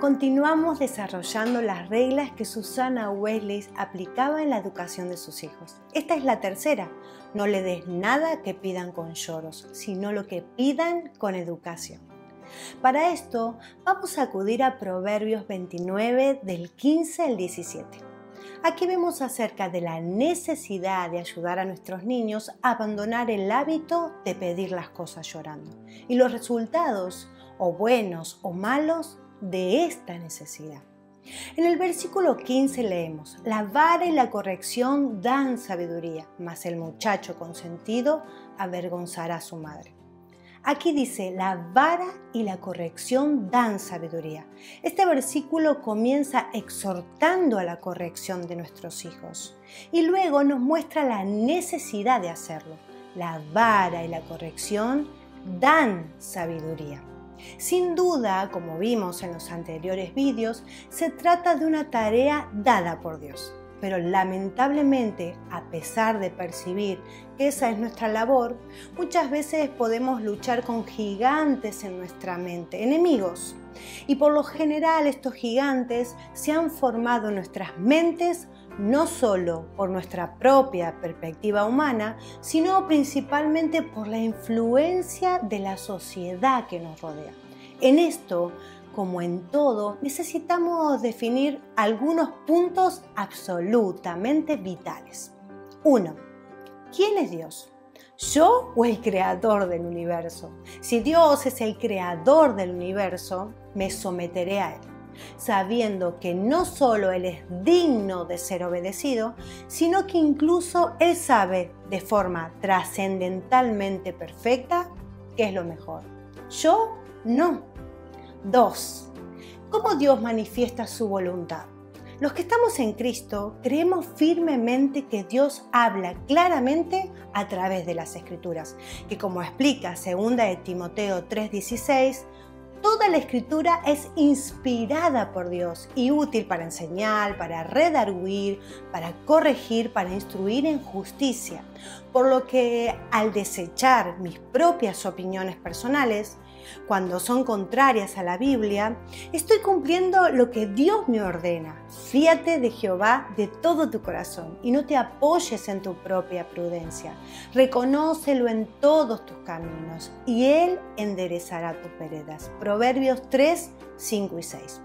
continuamos desarrollando las reglas que Susana Wesley aplicaba en la educación de sus hijos. Esta es la tercera. No le des nada que pidan con lloros, sino lo que pidan con educación. Para esto, vamos a acudir a Proverbios 29 del 15 al 17. Aquí vemos acerca de la necesidad de ayudar a nuestros niños a abandonar el hábito de pedir las cosas llorando y los resultados, o buenos o malos, de esta necesidad. En el versículo 15 leemos, la vara y la corrección dan sabiduría, mas el muchacho consentido avergonzará a su madre. Aquí dice, la vara y la corrección dan sabiduría. Este versículo comienza exhortando a la corrección de nuestros hijos y luego nos muestra la necesidad de hacerlo. La vara y la corrección dan sabiduría. Sin duda, como vimos en los anteriores vídeos, se trata de una tarea dada por Dios. Pero lamentablemente, a pesar de percibir que esa es nuestra labor, muchas veces podemos luchar con gigantes en nuestra mente, enemigos. Y por lo general estos gigantes se han formado en nuestras mentes no solo por nuestra propia perspectiva humana, sino principalmente por la influencia de la sociedad que nos rodea. En esto, como en todo, necesitamos definir algunos puntos absolutamente vitales. 1. ¿Quién es Dios? ¿Yo o el creador del universo? Si Dios es el creador del universo, me someteré a Él sabiendo que no solo Él es digno de ser obedecido, sino que incluso Él sabe de forma trascendentalmente perfecta qué es lo mejor. Yo no. Dos, ¿cómo Dios manifiesta su voluntad? Los que estamos en Cristo creemos firmemente que Dios habla claramente a través de las Escrituras, que como explica 2 de Timoteo 3:16, Toda la escritura es inspirada por Dios y útil para enseñar, para redarguir, para corregir, para instruir en justicia. Por lo que al desechar mis propias opiniones personales, cuando son contrarias a la Biblia, estoy cumpliendo lo que Dios me ordena. Fíate de Jehová de todo tu corazón y no te apoyes en tu propia prudencia. Reconócelo en todos tus caminos y Él enderezará tus veredas. Proverbios 3, 5 y 6.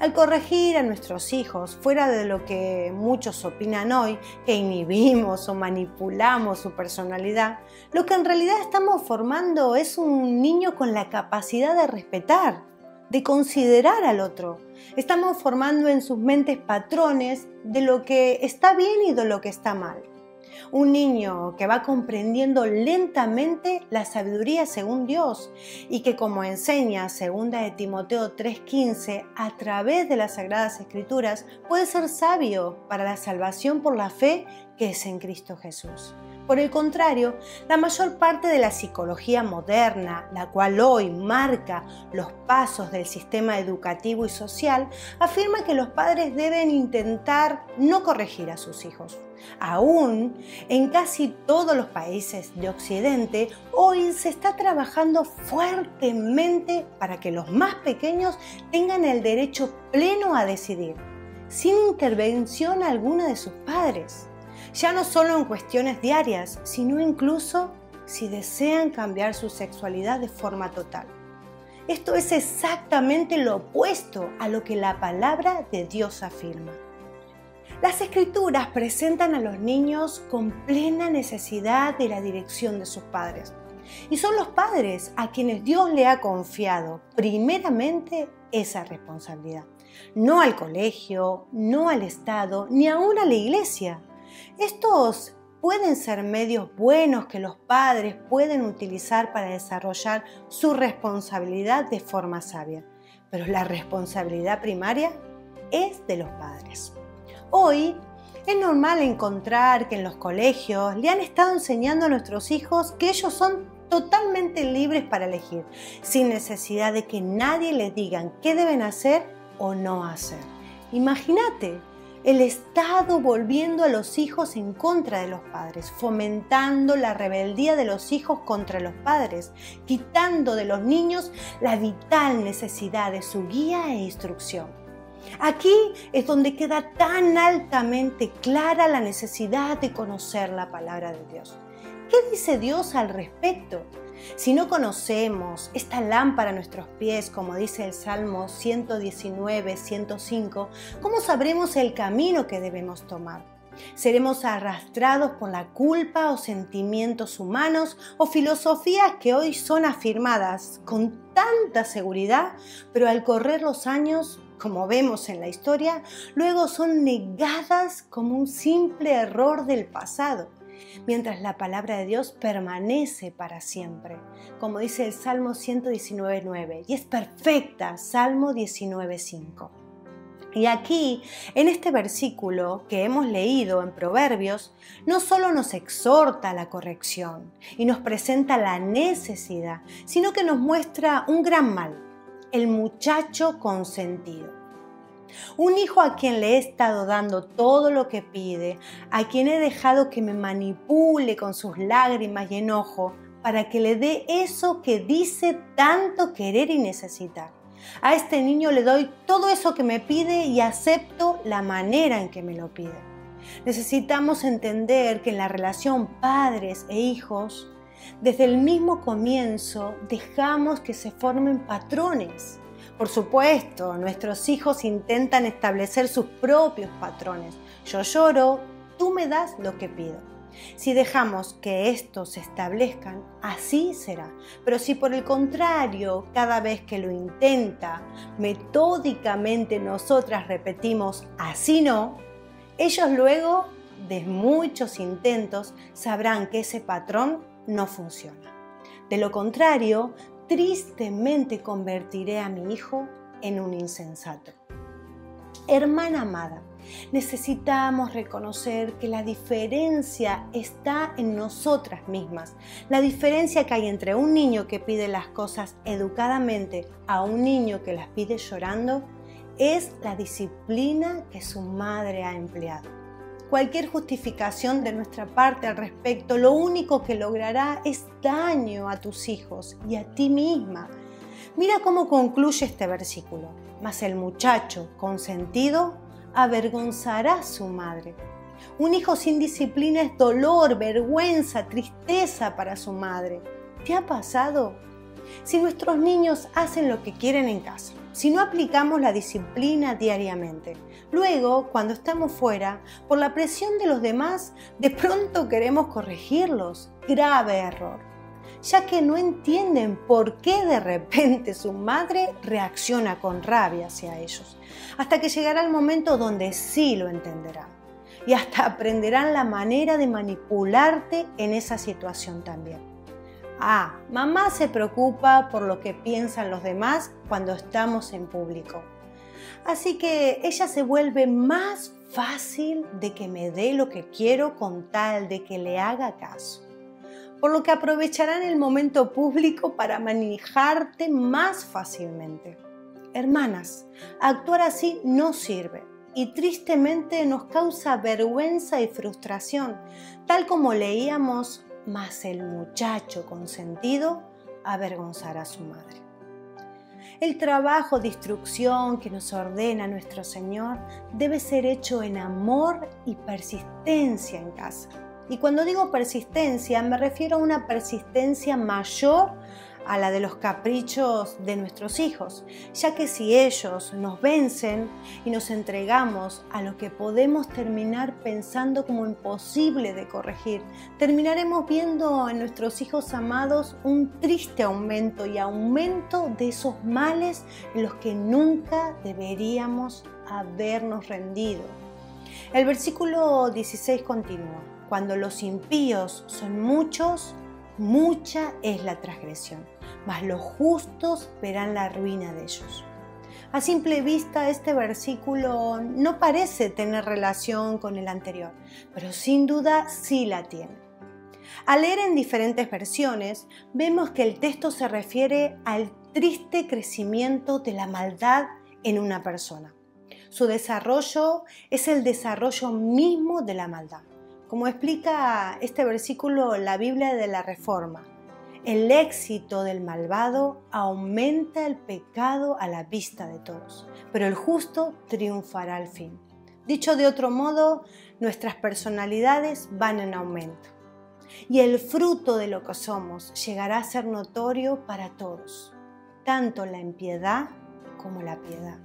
Al corregir a nuestros hijos, fuera de lo que muchos opinan hoy, que inhibimos o manipulamos su personalidad, lo que en realidad estamos formando es un niño con la capacidad de respetar, de considerar al otro. Estamos formando en sus mentes patrones de lo que está bien y de lo que está mal un niño que va comprendiendo lentamente la sabiduría según Dios y que como enseña segunda de Timoteo 3:15 a través de las sagradas escrituras puede ser sabio para la salvación por la fe que es en Cristo Jesús. Por el contrario, la mayor parte de la psicología moderna, la cual hoy marca los pasos del sistema educativo y social, afirma que los padres deben intentar no corregir a sus hijos. Aún en casi todos los países de Occidente, hoy se está trabajando fuertemente para que los más pequeños tengan el derecho pleno a decidir, sin intervención alguna de sus padres ya no solo en cuestiones diarias, sino incluso si desean cambiar su sexualidad de forma total. Esto es exactamente lo opuesto a lo que la palabra de Dios afirma. Las escrituras presentan a los niños con plena necesidad de la dirección de sus padres. Y son los padres a quienes Dios le ha confiado primeramente esa responsabilidad. No al colegio, no al Estado, ni aún a la iglesia. Estos pueden ser medios buenos que los padres pueden utilizar para desarrollar su responsabilidad de forma sabia, pero la responsabilidad primaria es de los padres. Hoy es normal encontrar que en los colegios le han estado enseñando a nuestros hijos que ellos son totalmente libres para elegir, sin necesidad de que nadie les diga qué deben hacer o no hacer. Imagínate, el Estado volviendo a los hijos en contra de los padres, fomentando la rebeldía de los hijos contra los padres, quitando de los niños la vital necesidad de su guía e instrucción. Aquí es donde queda tan altamente clara la necesidad de conocer la palabra de Dios. ¿Qué dice Dios al respecto? Si no conocemos esta lámpara a nuestros pies, como dice el Salmo 119, 105, ¿cómo sabremos el camino que debemos tomar? Seremos arrastrados por la culpa o sentimientos humanos o filosofías que hoy son afirmadas con tanta seguridad, pero al correr los años, como vemos en la historia, luego son negadas como un simple error del pasado mientras la palabra de Dios permanece para siempre, como dice el Salmo 119.9, y es perfecta, Salmo 19.5. Y aquí, en este versículo que hemos leído en Proverbios, no solo nos exhorta a la corrección y nos presenta la necesidad, sino que nos muestra un gran mal, el muchacho consentido. Un hijo a quien le he estado dando todo lo que pide, a quien he dejado que me manipule con sus lágrimas y enojo para que le dé eso que dice tanto querer y necesitar. A este niño le doy todo eso que me pide y acepto la manera en que me lo pide. Necesitamos entender que en la relación padres e hijos, desde el mismo comienzo dejamos que se formen patrones por supuesto, nuestros hijos intentan establecer sus propios patrones. Yo lloro, tú me das lo que pido. Si dejamos que estos se establezcan, así será. Pero si por el contrario, cada vez que lo intenta, metódicamente nosotras repetimos así no, ellos luego, de muchos intentos, sabrán que ese patrón no funciona. De lo contrario, tristemente convertiré a mi hijo en un insensato. Hermana amada, necesitamos reconocer que la diferencia está en nosotras mismas. La diferencia que hay entre un niño que pide las cosas educadamente a un niño que las pide llorando es la disciplina que su madre ha empleado cualquier justificación de nuestra parte al respecto, lo único que logrará es daño a tus hijos y a ti misma. Mira cómo concluye este versículo. Mas el muchacho consentido avergonzará a su madre. Un hijo sin disciplina es dolor, vergüenza, tristeza para su madre. ¿Te ha pasado? Si nuestros niños hacen lo que quieren en casa, si no aplicamos la disciplina diariamente. Luego, cuando estamos fuera, por la presión de los demás, de pronto queremos corregirlos. Grave error, ya que no entienden por qué de repente su madre reacciona con rabia hacia ellos, hasta que llegará el momento donde sí lo entenderán y hasta aprenderán la manera de manipularte en esa situación también. Ah, mamá se preocupa por lo que piensan los demás cuando estamos en público. Así que ella se vuelve más fácil de que me dé lo que quiero con tal de que le haga caso. Por lo que aprovecharán el momento público para manejarte más fácilmente. Hermanas, actuar así no sirve y tristemente nos causa vergüenza y frustración, tal como leíamos mas el muchacho consentido avergonzará a su madre. El trabajo de instrucción que nos ordena nuestro Señor debe ser hecho en amor y persistencia en casa. Y cuando digo persistencia me refiero a una persistencia mayor a la de los caprichos de nuestros hijos, ya que si ellos nos vencen y nos entregamos a lo que podemos terminar pensando como imposible de corregir, terminaremos viendo en nuestros hijos amados un triste aumento y aumento de esos males en los que nunca deberíamos habernos rendido. El versículo 16 continúa, cuando los impíos son muchos, mucha es la transgresión mas los justos verán la ruina de ellos. A simple vista este versículo no parece tener relación con el anterior, pero sin duda sí la tiene. Al leer en diferentes versiones, vemos que el texto se refiere al triste crecimiento de la maldad en una persona. Su desarrollo es el desarrollo mismo de la maldad. Como explica este versículo la Biblia de la Reforma, el éxito del malvado aumenta el pecado a la vista de todos, pero el justo triunfará al fin. Dicho de otro modo, nuestras personalidades van en aumento y el fruto de lo que somos llegará a ser notorio para todos, tanto la impiedad como la piedad.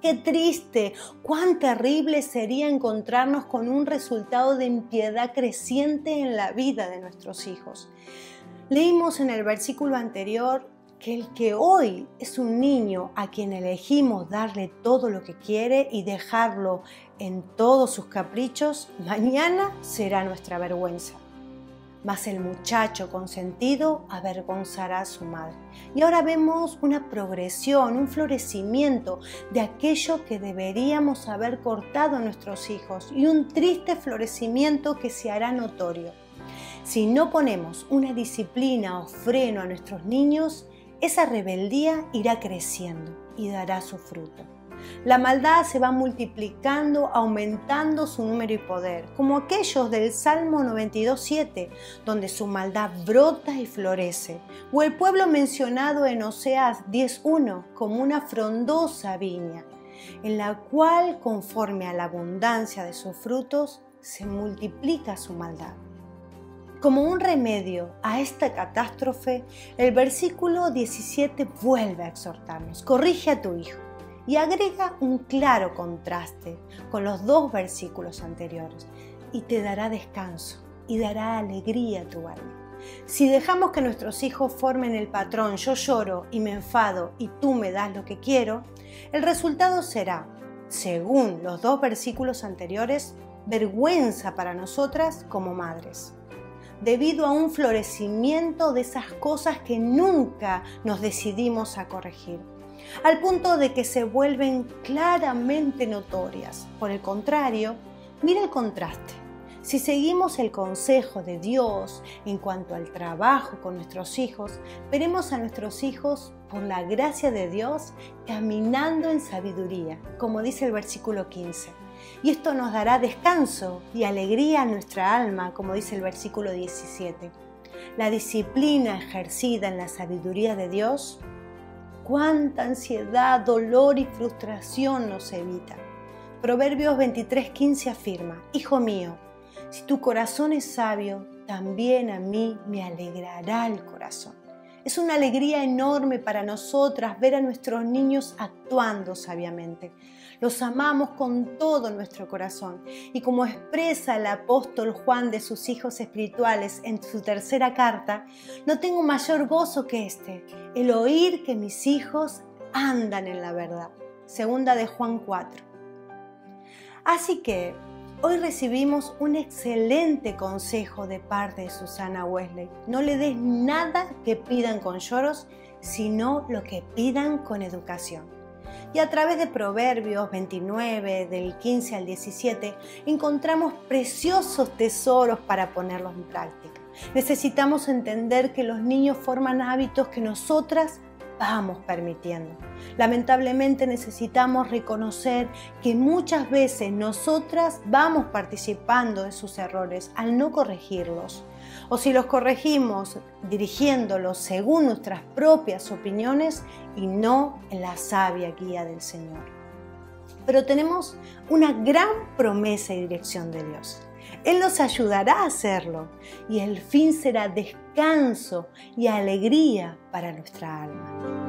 Qué triste, cuán terrible sería encontrarnos con un resultado de impiedad creciente en la vida de nuestros hijos. Leímos en el versículo anterior que el que hoy es un niño a quien elegimos darle todo lo que quiere y dejarlo en todos sus caprichos, mañana será nuestra vergüenza mas el muchacho consentido avergonzará a su madre. Y ahora vemos una progresión, un florecimiento de aquello que deberíamos haber cortado a nuestros hijos y un triste florecimiento que se hará notorio. Si no ponemos una disciplina o freno a nuestros niños, esa rebeldía irá creciendo y dará su fruto. La maldad se va multiplicando, aumentando su número y poder, como aquellos del Salmo 92.7, donde su maldad brota y florece, o el pueblo mencionado en Oseas 10.1 como una frondosa viña, en la cual, conforme a la abundancia de sus frutos, se multiplica su maldad. Como un remedio a esta catástrofe, el versículo 17 vuelve a exhortarnos, corrige a tu hijo y agrega un claro contraste con los dos versículos anteriores y te dará descanso y dará alegría a tu alma. Si dejamos que nuestros hijos formen el patrón yo lloro y me enfado y tú me das lo que quiero, el resultado será, según los dos versículos anteriores, vergüenza para nosotras como madres, debido a un florecimiento de esas cosas que nunca nos decidimos a corregir al punto de que se vuelven claramente notorias. Por el contrario, mira el contraste. Si seguimos el consejo de Dios en cuanto al trabajo con nuestros hijos, veremos a nuestros hijos, por la gracia de Dios, caminando en sabiduría, como dice el versículo 15. Y esto nos dará descanso y alegría a nuestra alma, como dice el versículo 17. La disciplina ejercida en la sabiduría de Dios cuánta ansiedad, dolor y frustración nos evita. Proverbios 23:15 afirma, Hijo mío, si tu corazón es sabio, también a mí me alegrará el corazón. Es una alegría enorme para nosotras ver a nuestros niños actuando sabiamente. Los amamos con todo nuestro corazón y como expresa el apóstol Juan de sus hijos espirituales en su tercera carta, no tengo mayor gozo que este, el oír que mis hijos andan en la verdad. Segunda de Juan 4. Así que Hoy recibimos un excelente consejo de parte de Susana Wesley. No le des nada que pidan con lloros, sino lo que pidan con educación. Y a través de Proverbios 29, del 15 al 17, encontramos preciosos tesoros para ponerlos en práctica. Necesitamos entender que los niños forman hábitos que nosotras vamos permitiendo. Lamentablemente necesitamos reconocer que muchas veces nosotras vamos participando de sus errores al no corregirlos. O si los corregimos dirigiéndolos según nuestras propias opiniones y no en la sabia guía del Señor. Pero tenemos una gran promesa y dirección de Dios. Él nos ayudará a hacerlo y el fin será descanso y alegría para nuestra alma.